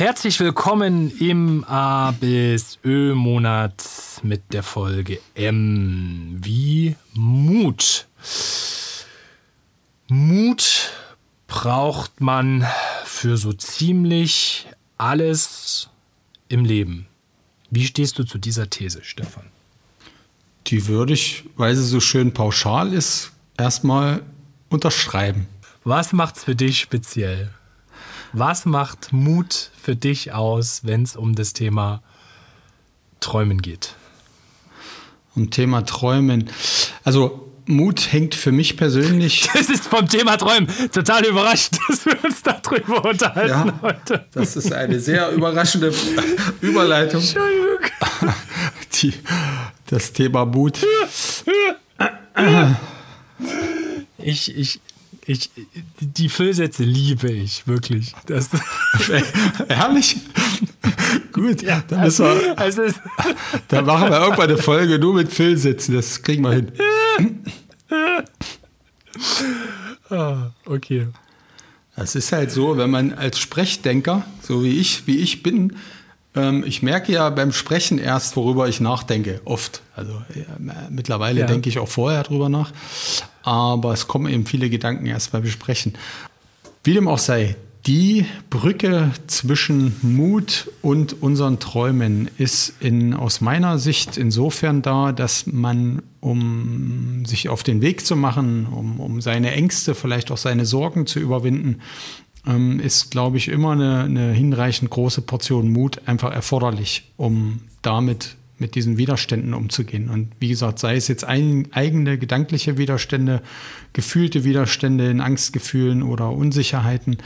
Herzlich willkommen im A bis Ö-Monat mit der Folge M wie Mut. Mut braucht man für so ziemlich alles im Leben. Wie stehst du zu dieser These, Stefan? Die würde ich, weil sie so schön pauschal ist, erstmal unterschreiben. Was macht's für dich speziell? Was macht Mut für dich aus, wenn es um das Thema Träumen geht? Um Thema Träumen. Also Mut hängt für mich persönlich. Das ist vom Thema Träumen total überrascht, dass wir uns darüber unterhalten ja, heute. Das ist eine sehr überraschende Überleitung. Entschuldigung. Die, das Thema Mut. Ich, ich, ich, die Füllsätze liebe ich, wirklich. Das Herrlich. Gut, ja, dann also, wir, also da machen wir irgendwann eine Folge nur mit Füllsätzen, das kriegen wir hin. ah, okay. Es ist halt so, wenn man als Sprechdenker, so wie ich, wie ich bin, ich merke ja beim Sprechen erst, worüber ich nachdenke, oft. Also äh, mittlerweile ja. denke ich auch vorher drüber nach, aber es kommen eben viele Gedanken erst beim Besprechen. Wie dem auch sei, die Brücke zwischen Mut und unseren Träumen ist in, aus meiner Sicht insofern da, dass man, um sich auf den Weg zu machen, um, um seine Ängste, vielleicht auch seine Sorgen zu überwinden, ähm, ist, glaube ich, immer eine, eine hinreichend große Portion Mut einfach erforderlich, um damit mit diesen Widerständen umzugehen. Und wie gesagt, sei es jetzt ein, eigene gedankliche Widerstände, gefühlte Widerstände in Angstgefühlen oder Unsicherheiten,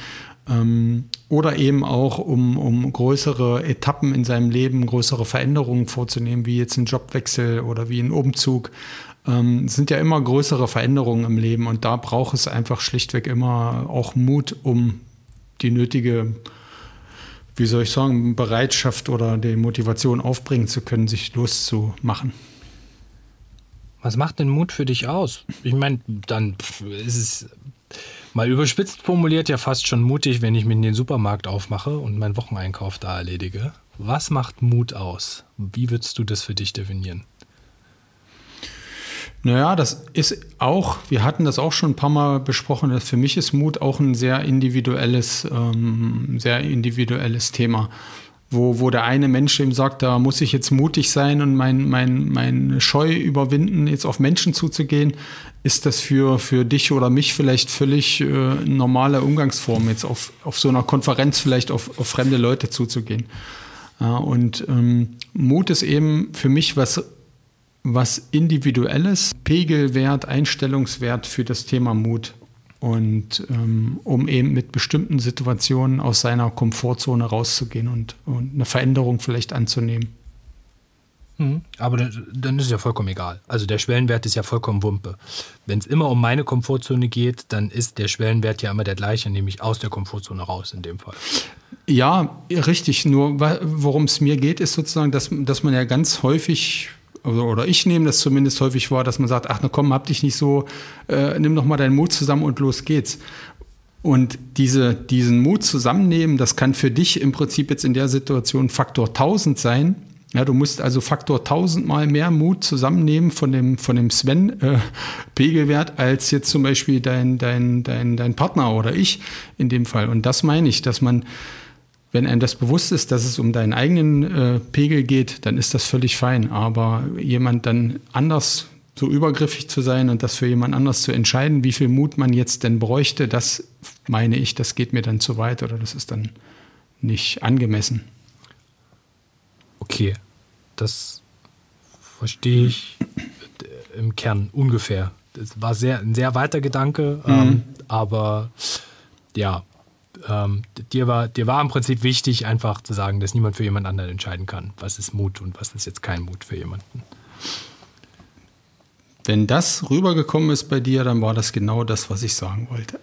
ähm, oder eben auch, um, um größere Etappen in seinem Leben, größere Veränderungen vorzunehmen, wie jetzt ein Jobwechsel oder wie ein Umzug. Ähm, sind ja immer größere Veränderungen im Leben und da braucht es einfach schlichtweg immer auch Mut, um die nötige, wie soll ich sagen, Bereitschaft oder die Motivation aufbringen zu können, sich loszumachen. Was macht denn Mut für dich aus? Ich meine, dann ist es mal überspitzt formuliert ja fast schon mutig, wenn ich mich in den Supermarkt aufmache und meinen Wocheneinkauf da erledige. Was macht Mut aus? Wie würdest du das für dich definieren? Naja, das ist auch, wir hatten das auch schon ein paar Mal besprochen, dass für mich ist Mut auch ein sehr individuelles, ähm, sehr individuelles Thema. Wo, wo der eine Mensch eben sagt, da muss ich jetzt mutig sein und mein, mein, mein Scheu überwinden, jetzt auf Menschen zuzugehen, ist das für, für dich oder mich vielleicht völlig äh, normale Umgangsform, jetzt auf, auf so einer Konferenz vielleicht auf, auf fremde Leute zuzugehen. Ja, und ähm, Mut ist eben für mich was was Individuelles, Pegelwert, Einstellungswert für das Thema Mut. Und ähm, um eben mit bestimmten Situationen aus seiner Komfortzone rauszugehen und, und eine Veränderung vielleicht anzunehmen. Mhm. Aber dann ist es ja vollkommen egal. Also der Schwellenwert ist ja vollkommen Wumpe. Wenn es immer um meine Komfortzone geht, dann ist der Schwellenwert ja immer der gleiche, nämlich aus der Komfortzone raus in dem Fall. Ja, richtig. Nur worum es mir geht, ist sozusagen, dass, dass man ja ganz häufig oder ich nehme das zumindest häufig vor, dass man sagt, ach na komm, hab dich nicht so, äh, nimm doch mal deinen Mut zusammen und los geht's. Und diese, diesen Mut zusammennehmen, das kann für dich im Prinzip jetzt in der Situation Faktor 1000 sein. Ja, du musst also Faktor 1000 mal mehr Mut zusammennehmen von dem, von dem Sven-Pegelwert äh, als jetzt zum Beispiel dein, dein, dein, dein Partner oder ich in dem Fall. Und das meine ich, dass man wenn einem das bewusst ist, dass es um deinen eigenen äh, Pegel geht, dann ist das völlig fein. Aber jemand dann anders so übergriffig zu sein und das für jemand anders zu entscheiden, wie viel Mut man jetzt denn bräuchte, das meine ich, das geht mir dann zu weit oder das ist dann nicht angemessen. Okay, das verstehe ich im Kern ungefähr. Das war sehr, ein sehr weiter Gedanke, mhm. ähm, aber ja, ähm, dir, war, dir war im Prinzip wichtig, einfach zu sagen, dass niemand für jemand anderen entscheiden kann, was ist Mut und was ist jetzt kein Mut für jemanden. Wenn das rübergekommen ist bei dir, dann war das genau das, was ich sagen wollte.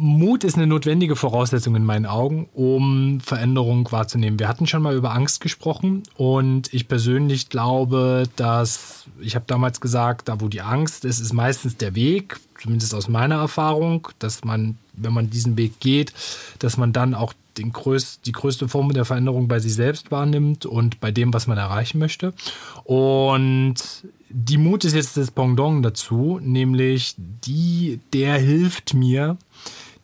Mut ist eine notwendige Voraussetzung in meinen Augen, um Veränderung wahrzunehmen. Wir hatten schon mal über Angst gesprochen und ich persönlich glaube, dass, ich habe damals gesagt, da wo die Angst ist, ist meistens der Weg, zumindest aus meiner Erfahrung, dass man, wenn man diesen Weg geht, dass man dann auch den größt, die größte Form der Veränderung bei sich selbst wahrnimmt und bei dem, was man erreichen möchte. Und die Mut ist jetzt das Pendant dazu, nämlich die, der hilft mir,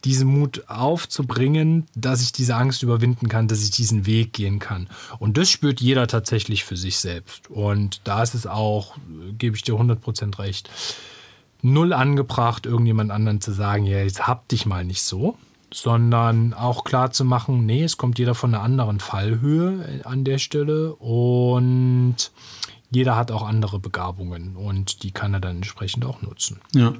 diesen Mut aufzubringen, dass ich diese Angst überwinden kann, dass ich diesen Weg gehen kann. Und das spürt jeder tatsächlich für sich selbst. Und da ist es auch, gebe ich dir 100% recht, null angebracht, irgendjemand anderen zu sagen, ja, jetzt hab dich mal nicht so, sondern auch klar zu machen, nee, es kommt jeder von einer anderen Fallhöhe an der Stelle und jeder hat auch andere Begabungen und die kann er dann entsprechend auch nutzen. Ja.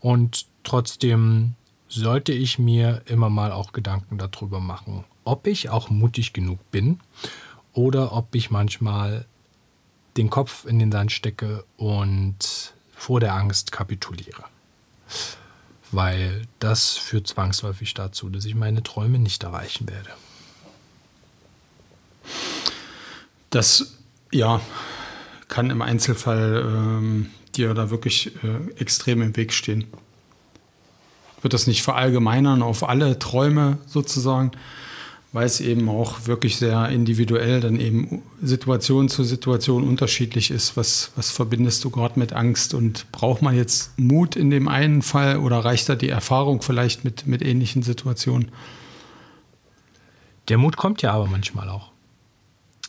Und trotzdem sollte ich mir immer mal auch Gedanken darüber machen, ob ich auch mutig genug bin oder ob ich manchmal den Kopf in den Sand stecke und vor der Angst kapituliere. Weil das führt zwangsläufig dazu, dass ich meine Träume nicht erreichen werde. Das, ja, kann im Einzelfall ähm, dir da wirklich äh, extrem im Weg stehen würde das nicht verallgemeinern auf alle Träume sozusagen, weil es eben auch wirklich sehr individuell dann eben Situation zu Situation unterschiedlich ist. Was, was verbindest du gerade mit Angst und braucht man jetzt Mut in dem einen Fall oder reicht da die Erfahrung vielleicht mit, mit ähnlichen Situationen? Der Mut kommt ja aber manchmal auch.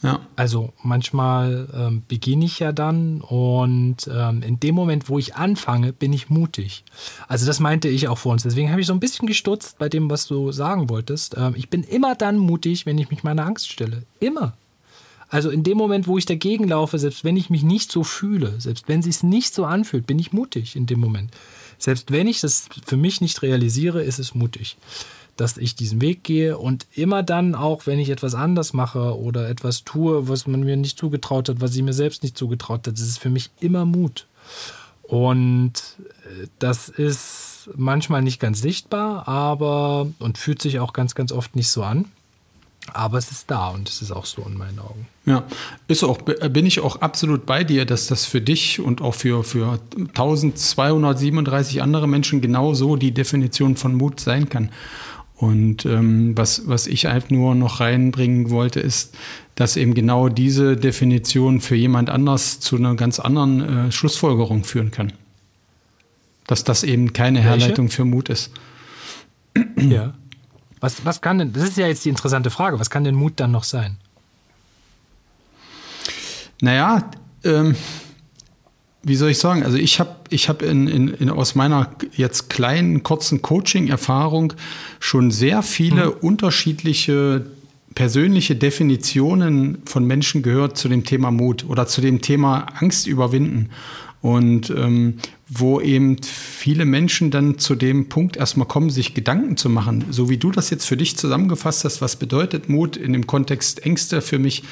Ja. Also manchmal ähm, beginne ich ja dann und ähm, in dem Moment, wo ich anfange, bin ich mutig. Also das meinte ich auch vor uns. Deswegen habe ich so ein bisschen gestutzt bei dem, was du sagen wolltest. Ähm, ich bin immer dann mutig, wenn ich mich meiner Angst stelle. Immer. Also in dem Moment, wo ich dagegen laufe, selbst wenn ich mich nicht so fühle, selbst wenn es sich nicht so anfühlt, bin ich mutig in dem Moment. Selbst wenn ich das für mich nicht realisiere, ist es mutig dass ich diesen Weg gehe und immer dann auch, wenn ich etwas anders mache oder etwas tue, was man mir nicht zugetraut hat, was ich mir selbst nicht zugetraut hat, das ist für mich immer Mut. Und äh, das ist manchmal nicht ganz sichtbar, aber und fühlt sich auch ganz, ganz oft nicht so an. Aber es ist da und es ist auch so in meinen Augen. Ja, ist auch, bin ich auch absolut bei dir, dass das für dich und auch für, für 1237 andere Menschen genauso die Definition von Mut sein kann. Und ähm, was, was ich halt nur noch reinbringen wollte, ist, dass eben genau diese Definition für jemand anders zu einer ganz anderen äh, Schlussfolgerung führen kann. Dass das eben keine Welche? Herleitung für Mut ist. Ja. Was, was kann denn, das ist ja jetzt die interessante Frage, was kann denn Mut dann noch sein? Naja, ähm, wie soll ich sagen? Also ich habe ich hab in, in, in, aus meiner jetzt kleinen, kurzen Coaching-Erfahrung schon sehr viele mhm. unterschiedliche persönliche Definitionen von Menschen gehört zu dem Thema Mut oder zu dem Thema Angst überwinden. Und ähm, wo eben viele Menschen dann zu dem Punkt erstmal kommen, sich Gedanken zu machen, so wie du das jetzt für dich zusammengefasst hast, was bedeutet Mut in dem Kontext Ängste für mich,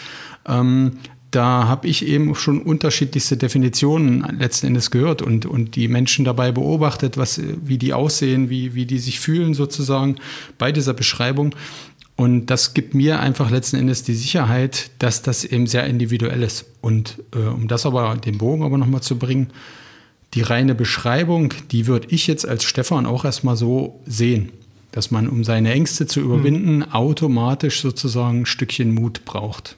ähm, da habe ich eben schon unterschiedlichste Definitionen letzten Endes gehört und, und die Menschen dabei beobachtet, was, wie die aussehen, wie, wie die sich fühlen sozusagen bei dieser Beschreibung. Und das gibt mir einfach letzten Endes die Sicherheit, dass das eben sehr individuell ist. Und äh, um das aber, den Bogen aber nochmal zu bringen, die reine Beschreibung, die würde ich jetzt als Stefan auch erstmal so sehen, dass man, um seine Ängste zu überwinden, hm. automatisch sozusagen ein Stückchen Mut braucht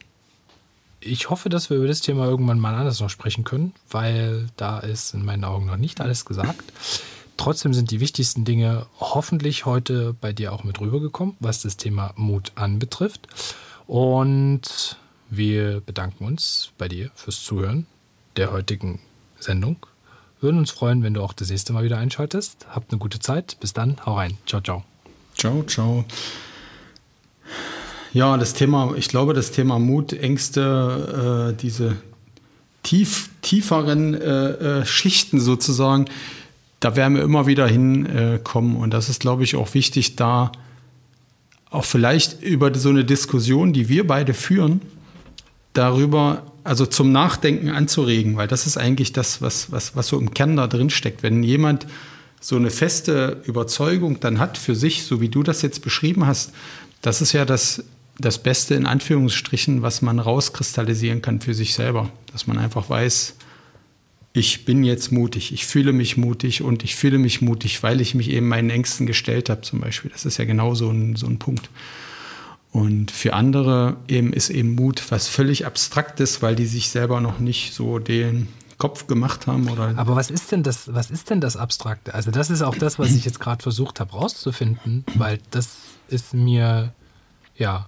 ich hoffe, dass wir über das Thema irgendwann mal anders noch sprechen können, weil da ist in meinen Augen noch nicht alles gesagt. Trotzdem sind die wichtigsten Dinge hoffentlich heute bei dir auch mit rübergekommen, was das Thema Mut anbetrifft. Und wir bedanken uns bei dir fürs Zuhören der heutigen Sendung. Würden uns freuen, wenn du auch das nächste Mal wieder einschaltest. Habt eine gute Zeit. Bis dann. Hau rein. Ciao, ciao. Ciao, ciao. Ja, das Thema, ich glaube, das Thema Mut, Ängste, äh, diese tief, tieferen äh, äh, Schichten sozusagen, da werden wir immer wieder hinkommen. und das ist, glaube ich, auch wichtig, da auch vielleicht über so eine Diskussion, die wir beide führen, darüber, also zum Nachdenken anzuregen, weil das ist eigentlich das, was, was, was so im Kern da drin steckt. Wenn jemand so eine feste Überzeugung dann hat für sich, so wie du das jetzt beschrieben hast, das ist ja das, das Beste in Anführungsstrichen, was man rauskristallisieren kann für sich selber. Dass man einfach weiß, ich bin jetzt mutig, ich fühle mich mutig und ich fühle mich mutig, weil ich mich eben meinen Ängsten gestellt habe zum Beispiel. Das ist ja genau so ein, so ein Punkt. Und für andere eben ist eben Mut was völlig Abstraktes, weil die sich selber noch nicht so den Kopf gemacht haben. Oder Aber was ist denn das, was ist denn das Abstrakte? Also das ist auch das, was ich jetzt gerade versucht habe rauszufinden, weil das ist mir, ja,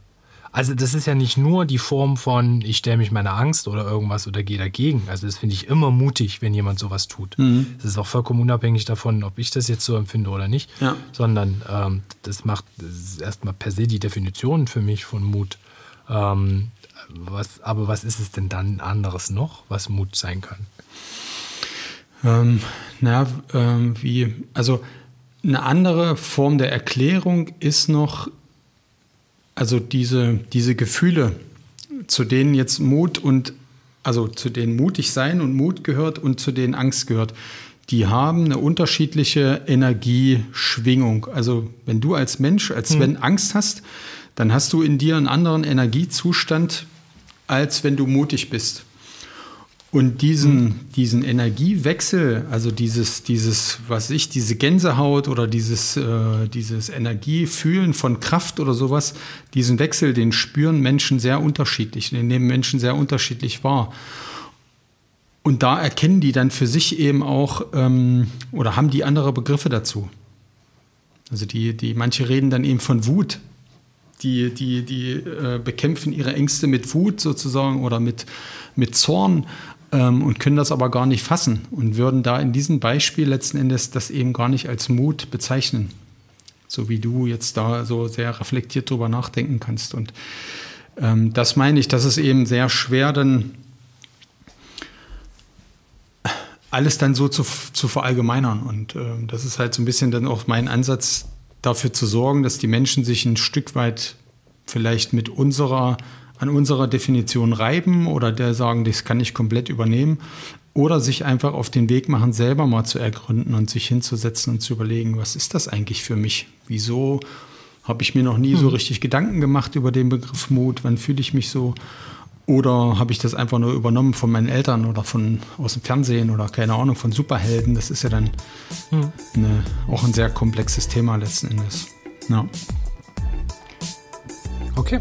also das ist ja nicht nur die Form von, ich stelle mich meiner Angst oder irgendwas oder gehe dagegen. Also das finde ich immer mutig, wenn jemand sowas tut. Mhm. Das ist auch vollkommen unabhängig davon, ob ich das jetzt so empfinde oder nicht, ja. sondern ähm, das macht das erstmal per se die Definition für mich von Mut. Ähm, was, aber was ist es denn dann anderes noch, was Mut sein kann? Ähm, na, ähm, wie, also eine andere Form der Erklärung ist noch also diese, diese Gefühle, zu denen jetzt Mut und, also zu denen mutig sein und Mut gehört und zu denen Angst gehört, die haben eine unterschiedliche Energieschwingung. Also wenn du als Mensch, als hm. wenn Angst hast, dann hast du in dir einen anderen Energiezustand, als wenn du mutig bist. Und diesen, diesen Energiewechsel, also dieses, dieses, was ich, diese Gänsehaut oder dieses, äh, dieses Energiefühlen von Kraft oder sowas, diesen Wechsel, den spüren Menschen sehr unterschiedlich, den nehmen Menschen sehr unterschiedlich wahr. Und da erkennen die dann für sich eben auch ähm, oder haben die andere Begriffe dazu. Also die, die, manche reden dann eben von Wut. Die, die, die äh, bekämpfen ihre Ängste mit Wut sozusagen oder mit, mit Zorn ähm, und können das aber gar nicht fassen und würden da in diesem Beispiel letzten Endes das eben gar nicht als Mut bezeichnen. So wie du jetzt da so sehr reflektiert drüber nachdenken kannst. Und ähm, das meine ich, das ist eben sehr schwer, dann alles dann so zu, zu verallgemeinern. Und äh, das ist halt so ein bisschen dann auch mein Ansatz, dafür zu sorgen, dass die Menschen sich ein Stück weit vielleicht mit unserer an unserer Definition reiben oder der sagen, das kann ich komplett übernehmen. Oder sich einfach auf den Weg machen, selber mal zu ergründen und sich hinzusetzen und zu überlegen, was ist das eigentlich für mich? Wieso habe ich mir noch nie so hm. richtig Gedanken gemacht über den Begriff Mut? Wann fühle ich mich so? Oder habe ich das einfach nur übernommen von meinen Eltern oder von aus dem Fernsehen oder keine Ahnung von Superhelden? Das ist ja dann hm. eine, auch ein sehr komplexes Thema letzten Endes. Ja. Okay.